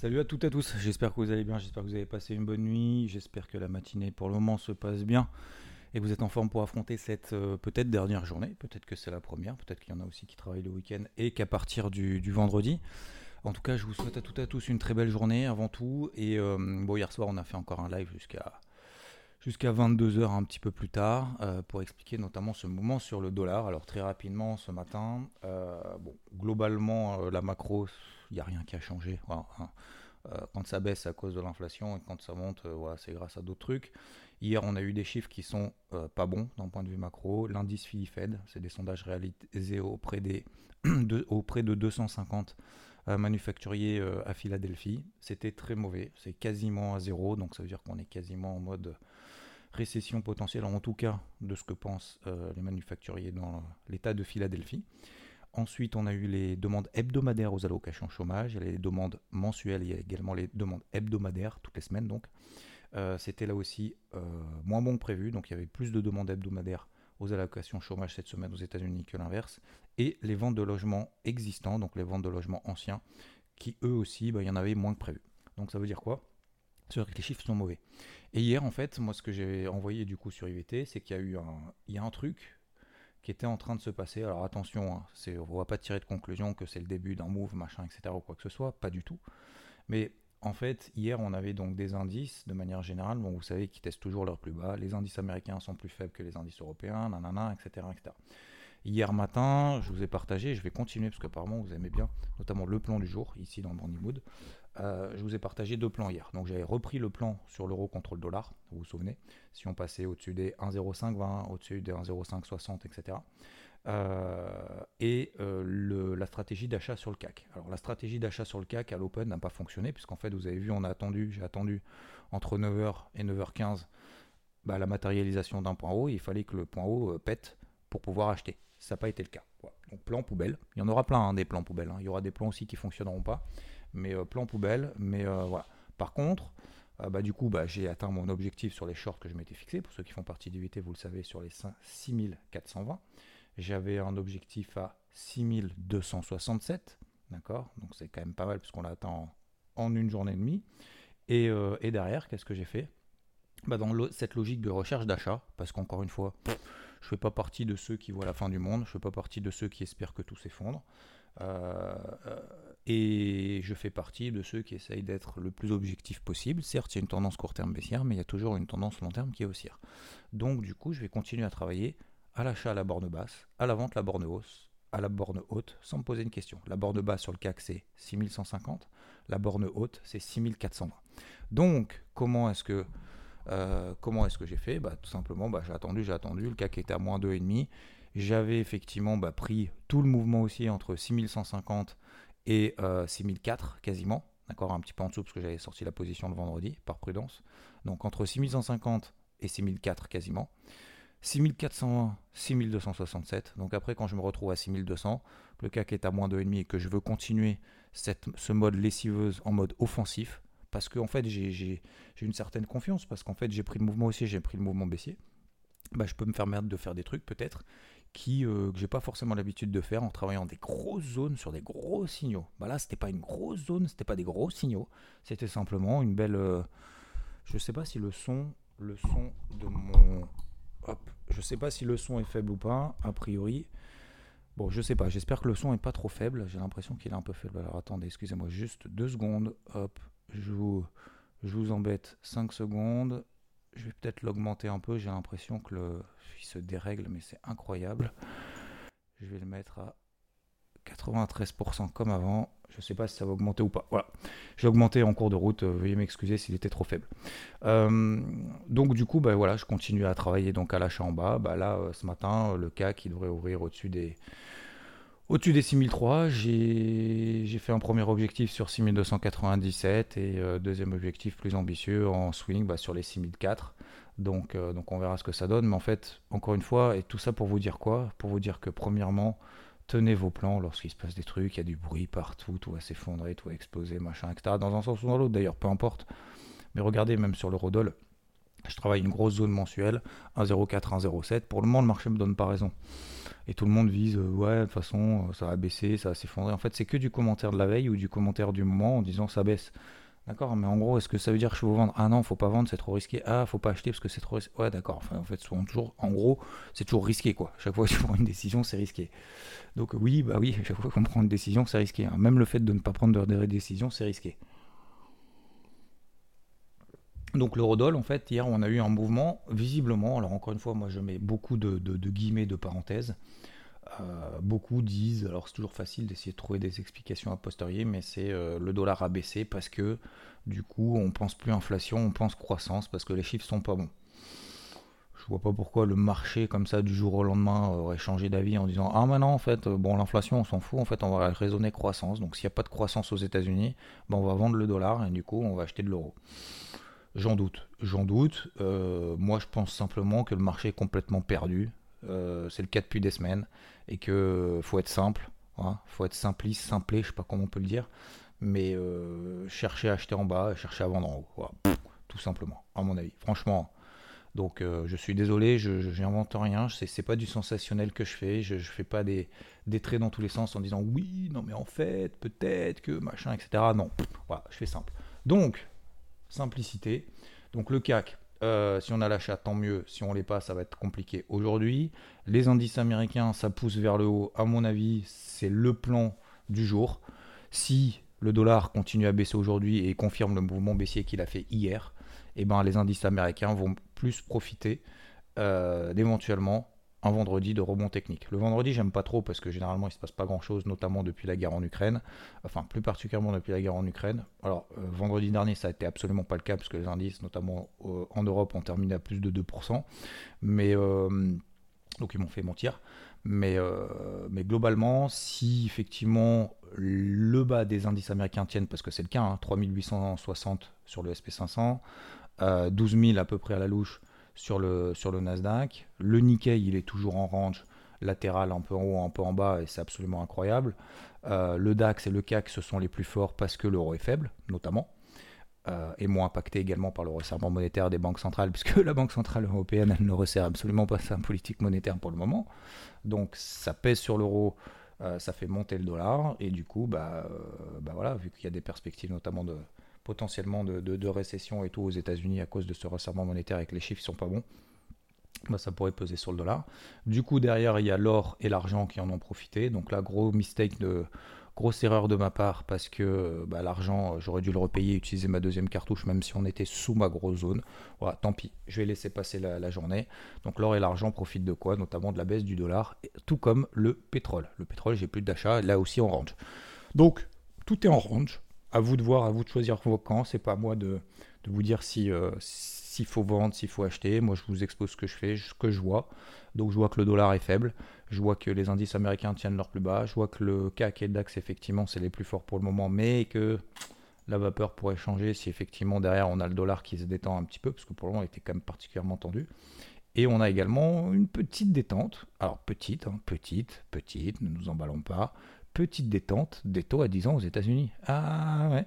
Salut à toutes et à tous, j'espère que vous allez bien, j'espère que vous avez passé une bonne nuit, j'espère que la matinée pour le moment se passe bien et que vous êtes en forme pour affronter cette euh, peut-être dernière journée, peut-être que c'est la première, peut-être qu'il y en a aussi qui travaillent le week-end et qu'à partir du, vendredi. En tout cas, je vous souhaite à toutes et à tous une très belle journée avant tout. Et euh, bon, hier soir, on a fait encore un live jusqu'à jusqu'à 22h un petit peu plus tard euh, pour expliquer notamment ce mouvement sur le dollar. Alors très rapidement ce matin, euh, bon, globalement la macro, il n'y a rien qui a changé. Voilà, hein. quand ça baisse à cause de l'inflation et quand ça monte, voilà, c'est grâce à d'autres trucs. Hier, on a eu des chiffres qui sont pas bons d'un point de vue macro. L'indice Philly-Fed, c'est des sondages réalisés auprès, des de, auprès de 250 manufacturier euh, à Philadelphie. C'était très mauvais, c'est quasiment à zéro, donc ça veut dire qu'on est quasiment en mode récession potentielle, en tout cas de ce que pensent euh, les manufacturiers dans l'état de Philadelphie. Ensuite, on a eu les demandes hebdomadaires aux allocations chômage, les demandes mensuelles, il y a également les demandes hebdomadaires, toutes les semaines donc. Euh, c'était là aussi moins bon que prévu, donc il y avait plus de demandes hebdomadaires aux allocations chômage cette semaine aux États-Unis que l'inverse, et les ventes de logements existants, donc les ventes de logements anciens, qui eux aussi, bah, il y en avait moins que prévu. Donc ça veut dire quoi? C'est que les chiffres sont mauvais. Et hier, en fait, moi, ce que j'ai envoyé du coup sur IVT, c'est qu'il y a eu un, truc qui était en train de se passer. Alors attention, hein, on ne va pas tirer de conclusion que c'est le début d'un move, machin, etc. ou quoi que ce soit, pas du tout. Mais en fait, hier, on avait donc des indices de manière générale. Vous savez qu'ils testent toujours leur plus bas. Les indices américains sont plus faibles que les indices européens, nanana, etc., etc. Hier matin, je vous ai partagé, je vais continuer parce qu'apparemment vous aimez bien, notamment le plan du jour, ici dans Brandy Mood. Euh, je vous ai partagé deux plans hier. Donc j'avais repris le plan sur l'euro contre le dollar, vous vous souvenez, si on passait au-dessus des 1,0520, au-dessus des 1,0560, etc. Euh, et euh, la stratégie d'achat sur le CAC. Alors la stratégie d'achat sur le CAC à l'open n'a pas fonctionné, puisqu'en fait vous avez vu, on a attendu, j'ai attendu entre 9h et 9h15 bah, la matérialisation d'un point haut, il fallait que le point haut euh, pète pour pouvoir acheter. Ça n'a pas été le cas. Donc plan poubelle, il y en aura plein hein, des plans poubelles, hein. il y aura des plans aussi qui fonctionneront pas, mais plan poubelle, mais voilà. Par contre, bah, du coup, bah, j'ai atteint mon objectif sur les shorts que je m'étais fixé. Pour ceux qui font partie du VT, vous le savez, sur les 6420. J'avais un objectif à 6267, d'accord? Donc c'est quand même pas mal puisqu'on l'attend en une journée et demie. Et, euh, derrière, qu'est-ce que j'ai fait? Bah Dans cette logique de recherche d'achat, parce qu'encore une fois, je ne fais pas partie de ceux qui voient la fin du monde, je ne fais pas partie de ceux qui espèrent que tout s'effondre. Euh, et je fais partie de ceux qui essayent d'être le plus objectif possible. Certes, il y a une tendance court terme baissière, mais il y a toujours une tendance long terme qui est haussière. Donc, du coup, je vais continuer à travailler à l'achat à la borne basse, à la vente la borne hausse, à la borne haute, sans me poser une question. La borne basse sur le CAC, c'est 6150, la borne haute, c'est 6420. Donc, comment est-ce que, euh, comment est-ce que j'ai fait? Bah, Tout simplement, bah, j'ai attendu, j'ai attendu, le CAC était à moins 2,5. J'avais effectivement bah, pris tout le mouvement aussi entre 6150 et 6004 euh, quasiment, d'accord, un petit peu en dessous parce que j'avais sorti la position le vendredi, par prudence. Donc entre 6150 et 6004 quasiment. 6401, 6267. Donc après, quand je me retrouve à 6200, le CAC est à moins 2,5 et que je veux continuer ce mode lessiveuse en mode offensif, parce qu'en en fait, j'ai une certaine confiance, parce qu'en fait, j'ai pris le mouvement haussier, j'ai pris le mouvement baissier, bah, je peux me permettre de faire des trucs peut-être qui euh, que j'ai pas forcément l'habitude de faire en travaillant des grosses zones sur des gros signaux. Bah là, c'était pas une grosse zone, c'était pas des gros signaux, c'était simplement une belle. Euh, je sais pas si le son, le son de mon Hop. Je sais pas si le son est faible ou pas, a priori. Bon, je sais pas, j'espère que le son est pas trop faible. J'ai l'impression qu'il est un peu faible. Alors attendez, excusez-moi juste deux secondes. Hop, je vous, je vous embête 5 secondes. Je vais peut-être l'augmenter un peu. J'ai l'impression que le, il se dérègle, mais c'est incroyable. Je vais le mettre à 93% comme avant. Je ne sais pas si ça va augmenter ou pas. Voilà. J'ai augmenté en cours de route. Euh, veuillez m'excuser s'il était trop faible. Euh, donc du coup, bah, je continue à travailler donc à l'achat en bas. Bah, là, euh, ce matin, le CAC qui devrait ouvrir au-dessus des Au-dessus des 6003, j'ai fait un premier objectif sur 6297 et euh, deuxième objectif plus ambitieux en swing bah, sur les 6004. Donc, euh, donc on verra ce que ça donne. Mais en fait, encore une fois, et tout ça pour vous dire quoi? Pour vous dire que premièrement, tenez vos plans lorsqu'il se passe des trucs, il y a du bruit partout, tout va s'effondrer, tout va exploser, machin, etc. Dans un sens ou dans l'autre d'ailleurs, peu importe. Mais regardez, même sur l'eurodoll, je travaille une grosse zone mensuelle, 1,04, 1,07. Pour le moment, le marché me donne pas raison. Et tout le monde vise, euh, ouais, de toute façon, euh, ça va baisser, ça va s'effondrer. En fait, c'est que du commentaire de la veille ou du commentaire du moment en disant ça baisse. D'accord, mais en gros, est-ce que ça veut dire que je faut vendre Ah non, faut pas vendre, c'est trop risqué? Ah, faut pas acheter parce que c'est trop risqué. Ouais, d'accord. En fait, souvent toujours, en gros, c'est toujours risqué, quoi. Chaque fois que tu prends une décision, c'est risqué. Donc oui, bah oui, chaque fois qu'on prend une décision, c'est risqué. Hein. Même le fait de ne pas prendre de décision, c'est risqué. Donc l'eurodoll, en fait, hier, on a eu un mouvement, visiblement, alors encore une fois, moi je mets beaucoup de, guillemets, de parenthèses. Euh, beaucoup disent, alors c'est toujours facile d'essayer de trouver des explications a posteriori, mais c'est euh, le dollar a baissé parce que du coup on pense plus inflation, on pense croissance parce que les chiffres sont pas bons. Je vois pas pourquoi le marché comme ça du jour au lendemain aurait changé d'avis en disant ah maintenant en fait bon l'inflation on s'en fout en fait on va raisonner croissance donc s'il n'y a pas de croissance aux États-Unis ben, on va vendre le dollar et du coup on va acheter de l'euro. J'en doute, j'en doute. Euh, moi, je pense simplement que le marché est complètement perdu. Euh, c'est le cas depuis des semaines et que faut être simple, hein. faut être simpliste, simplé, je sais pas comment on peut le dire, mais euh, chercher à acheter en bas, chercher à vendre en haut, tout simplement, à mon avis. Franchement. Donc, je suis désolé, je n'invente rien. C'est pas du sensationnel que je fais. Je, je fais pas des, des traits dans tous les sens en disant oui, non mais en fait, peut-être que machin, etc. Non, voilà, je fais simple. Donc, simplicité. Donc le CAC, euh, si on a l'achat, tant mieux. Si on les pas, ça va être compliqué aujourd'hui. Les indices américains, ça pousse vers le haut. À mon avis, c'est le plan du jour. Si le dollar continue à baisser aujourd'hui et confirme le mouvement baissier qu'il a fait hier, eh ben, les indices américains vont plus profiter euh, d'éventuellement un vendredi de rebond technique. Le vendredi, j'aime pas trop parce que généralement il se passe pas grand chose, notamment depuis la guerre en Ukraine, enfin plus particulièrement depuis la guerre en Ukraine. Alors euh, vendredi dernier, ça a été absolument pas le cas parce que les indices, notamment euh, en Europe, ont terminé à plus de 2%, mais euh, donc ils m'ont fait mentir. Mais, mais globalement, si effectivement le bas des indices américains tiennent, parce que c'est le cas, 3860 hein, sur le SP500, 12 000 à peu près à la louche sur le, sur le Nasdaq. Le Nikkei, il est toujours en range latéral, un peu en haut, un peu en bas, et c'est absolument incroyable. Euh, le DAX et le CAC, ce sont les plus forts parce que l'euro est faible, notamment, euh, et moins impacté également par le resserrement monétaire des banques centrales, puisque la Banque Centrale Européenne, ne resserre absolument pas sa politique monétaire pour le moment. Donc ça pèse sur l'euro, euh, ça fait monter le dollar, et du coup, bah, bah voilà, vu qu'il y a des perspectives notamment de, potentiellement de, récession et tout aux États-Unis à cause de ce resserrement monétaire et que les chiffres sont pas bons, bah, ça pourrait peser sur le dollar. Du coup, derrière, il y a l'or et l'argent qui en ont profité. Donc là, gros mistake grosse erreur de ma part parce que bah, l'argent, j'aurais dû le repayer, utiliser ma deuxième cartouche, même si on était sous ma grosse zone. Voilà, tant pis, je vais laisser passer la, journée. Donc l'or et l'argent profitent de quoi? Notamment de la baisse du dollar, tout comme le pétrole. Le pétrole, j'ai plus d'achat, là aussi en range. Donc, tout est en range à vous de voir, à vous de choisir vos camps. C'est pas à moi de, vous dire si euh, s'il faut vendre, s'il faut acheter. Moi, je vous expose ce que je fais, ce que je vois. Donc, je vois que le dollar est faible. Je vois que les indices américains tiennent leur plus bas. Je vois que le CAC et le effectivement, c'est les plus forts pour le moment, mais que la vapeur pourrait changer si effectivement derrière on a le dollar qui se détend un petit peu, parce que pour le moment il était quand même particulièrement tendu. Et on a également une petite détente. Alors petite, hein, petite, petite, ne nous emballons pas petite détente des taux à 10 ans aux États-Unis. Ah ouais,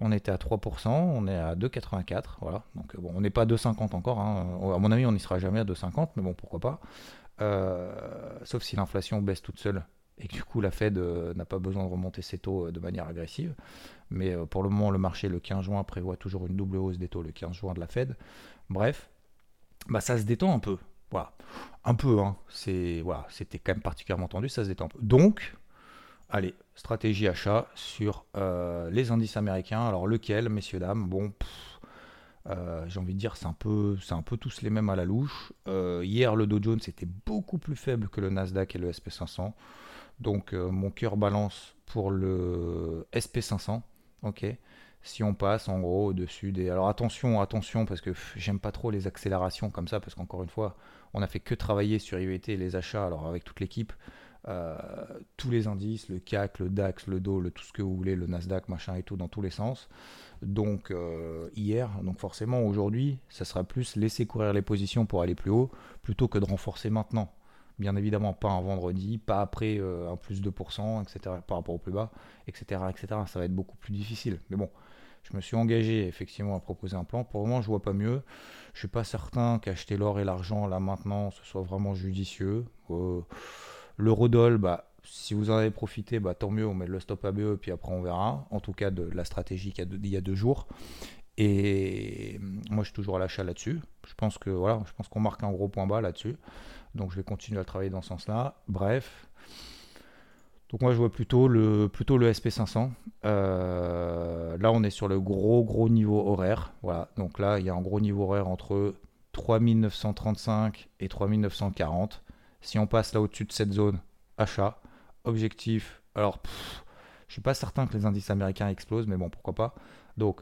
on était à 3%, on est à 2,84, voilà. Donc bon, on n'est pas à 2,50 encore. Hein. À mon avis, on n'y sera jamais à 2,50, mais bon, pourquoi pas. Euh, sauf si l'inflation baisse toute seule et que du coup la Fed euh, n'a pas besoin de remonter ses taux euh, de manière agressive. Mais pour le moment, le marché le 15 juin prévoit toujours une double hausse des taux le 15 juin de la Fed. Bref, bah ça se détend un peu. Voilà, un peu. Hein. C'était quand même particulièrement tendu, ça se détend. Donc Allez, stratégie achat sur euh, les indices américains. Alors lequel, messieurs, dames? Bon, euh, j'ai envie de dire, c'est un, peu, c'est un peu tous les mêmes à la louche. Euh, hier, le Dow Jones était beaucoup plus faible que le Nasdaq et le SP500. Donc mon cœur balance pour le SP500. Ok? Si on passe en gros au-dessus des... Alors attention, attention, parce que j'aime pas trop les accélérations comme ça, parce qu'encore une fois, on a fait que travailler sur IVT et les achats, alors avec toute l'équipe, tous les indices, le CAC, le DAX, le DO, le, tout ce que vous voulez, le Nasdaq, machin et tout, dans tous les sens. Donc hier, donc forcément aujourd'hui, ça sera plus laisser courir les positions pour aller plus haut, plutôt que de renforcer maintenant. Bien évidemment, pas un vendredi, pas après un plus 2%, etc., par rapport au plus bas, etc., etc. Ça va être beaucoup plus difficile. Mais bon, je me suis engagé effectivement à proposer un plan. Pour le moment, je vois pas mieux. Je suis pas certain qu'acheter l'or et l'argent là maintenant, ce soit vraiment judicieux. Euh, L'eurodoll, bah, si vous en avez profité, bah, tant mieux, on met le stop ABE puis après on verra. En tout cas, de la stratégie qu'il y, a deux jours. Et moi, je suis toujours à l'achat là-dessus. Je pense qu'on marque un gros point bas là-dessus. Donc, je vais continuer à travailler dans ce sens-là. Bref, donc moi je vois plutôt le, plutôt le SP500. Euh, là on est sur le gros gros niveau horaire. Voilà. Donc là il y a un gros niveau horaire entre 3935 et 3940. Si on passe là au-dessus de cette zone, achat. Objectif. Alors je suis pas certain que les indices américains explosent, mais bon pourquoi pas. Donc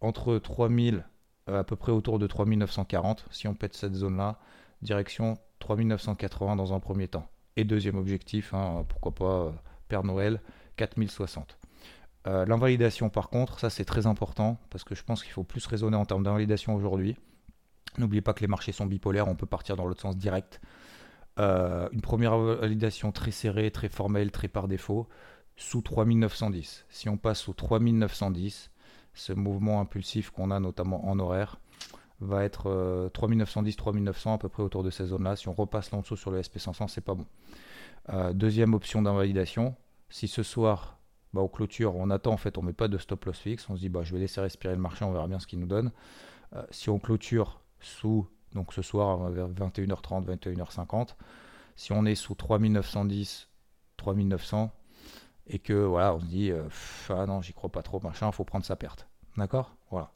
entre 3000 euh, à peu près autour de 3940, si on pète cette zone là, direction 3980 dans un premier temps. Et deuxième objectif, hein, pourquoi pas euh, Père Noël, 4060. Euh, l'invalidation par contre, ça c'est très important parce que je pense qu'il faut plus raisonner en termes d'invalidation aujourd'hui. N'oubliez pas que les marchés sont bipolaires, on peut partir dans l'autre sens direct. Euh, une première validation très serrée, très formelle, très par défaut, sous 3910. Si on passe sous 3910, ce mouvement impulsif qu'on a notamment en horaire va être 3910-3900 à peu près autour de ces zones-là. Si on repasse là en dessous sur le SP500, c'est pas bon. Euh, deuxième option d'invalidation, si ce soir, bah, au clôture, on attend en fait, on met pas de stop loss fixe, on se dit bah, je vais laisser respirer le marché, on verra bien ce qu'il nous donne. Euh, si on clôture sous, donc ce soir vers 21h30, 21h50, si on est sous 3910, 3900, et que voilà, on se dit euh, ah non, j'y crois pas trop, machin, faut prendre sa perte. D'accord? Voilà.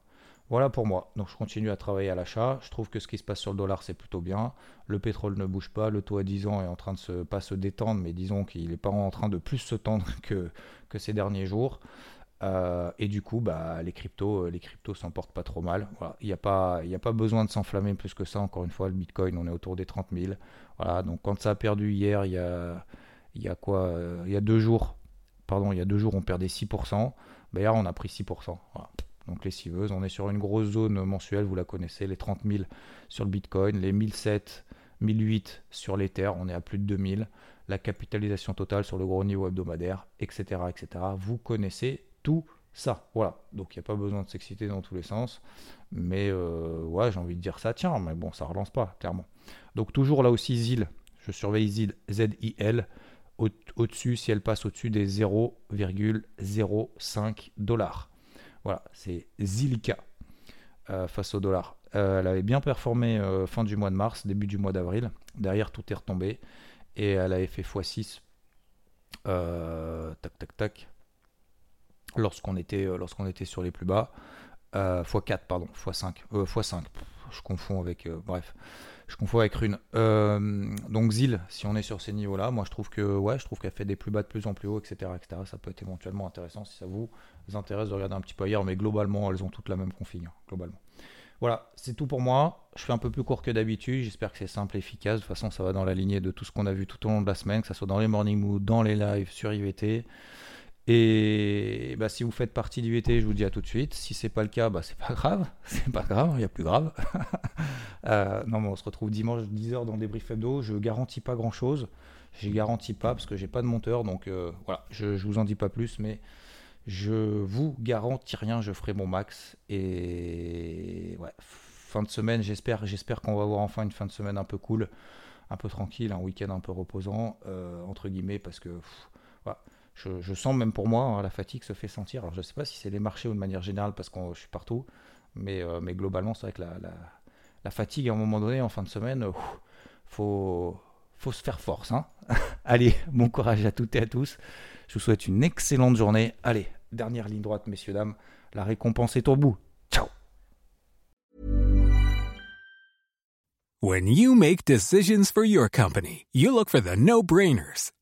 Voilà pour moi. Donc je continue à travailler à l'achat. Je trouve que ce qui se passe sur le dollar, c'est plutôt bien. Le pétrole ne bouge pas. Le taux à 10 ans est en train de se, pas se détendre, mais disons qu'il n'est pas en train de plus se tendre que, que ces derniers jours. Euh, et du coup, bah, les cryptos, euh, les cryptos s'en portent pas trop mal. Il n'y a, pas, a pas besoin de s'enflammer plus que ça. Encore une fois, le Bitcoin, on est autour des 30 000. Voilà, donc quand ça a perdu hier, il y a, y a quoi euh, Il y a deux jours, pardon, il y a deux jours, on perdait 6%. Bah, hier, on a pris 6%. Voilà donc les civeuses. On est sur une grosse zone mensuelle, vous la connaissez, les 30 000 sur le Bitcoin, les 1007, 1008 sur l'Ether, on est à plus de 2000, la capitalisation totale sur le gros niveau hebdomadaire, etc. etc. Vous connaissez tout ça. Voilà, donc il n'y a pas besoin de s'exciter dans tous les sens. Mais euh, ouais, j'ai envie de dire ça, tiens, mais bon, ça relance pas, clairement. Donc toujours là aussi, ZIL, je surveille ZIL, Z-I-L, au-dessus, si elle passe au-dessus des 0,05 dollars. Voilà, c'est Zilika euh, face au dollar. Euh, elle avait bien performé fin du mois de mars, début du mois d'avril. Derrière, tout est retombé. Et elle avait fait x6. tac, tac, tac. Lorsqu'on était, lorsqu'on était sur les plus bas. x4, pardon. x5. x5. je confonds avec. bref je confonds avec Rune. Euh, donc Zil, si on est sur ces niveaux-là, moi je trouve que ouais, je trouve qu'elle fait des plus bas de plus en plus haut, etc., etc. Ça peut être éventuellement intéressant si ça vous intéresse de regarder un petit peu ailleurs, mais globalement, elles ont toutes la même config, hein, globalement. Voilà, c'est tout pour moi. Je fais un peu plus court que d'habitude. J'espère que c'est simple et efficace. De toute façon, ça va dans la lignée de tout ce qu'on a vu tout au long de la semaine, que ce soit dans les morning moods, dans les lives, sur IVT. Et bah, si vous faites partie du VT, je vous dis à tout de suite. Si c'est pas le cas, bah, c'est pas grave. C'est pas grave, il y a plus grave. Euh, non, mais on se retrouve dimanche 10h dans Débrief Hebdo. Je garantis pas grand chose. Je garantis pas parce que j'ai pas de monteur. Donc euh, voilà, je, je vous en dis pas plus. Mais je vous garantis rien. Je ferai mon max. Et ouais, fin de semaine, j'espère, j'espère qu'on va avoir enfin une fin de semaine un peu cool, un peu tranquille, un week-end un peu reposant, euh, entre guillemets, parce que voilà je, sens même pour moi, hein, la fatigue se fait sentir. Alors je ne sais pas si c'est les marchés ou de manière générale parce que je suis partout, mais, euh, mais globalement c'est vrai que la, fatigue à un moment donné en fin de semaine, il faut, faut se faire force. Hein. Allez, bon courage à toutes et à tous. Je vous souhaite une excellente journée. Allez, dernière ligne droite, messieurs, dames. La récompense est au bout. Ciao When you make decisions for your company, you look for the no-brainers.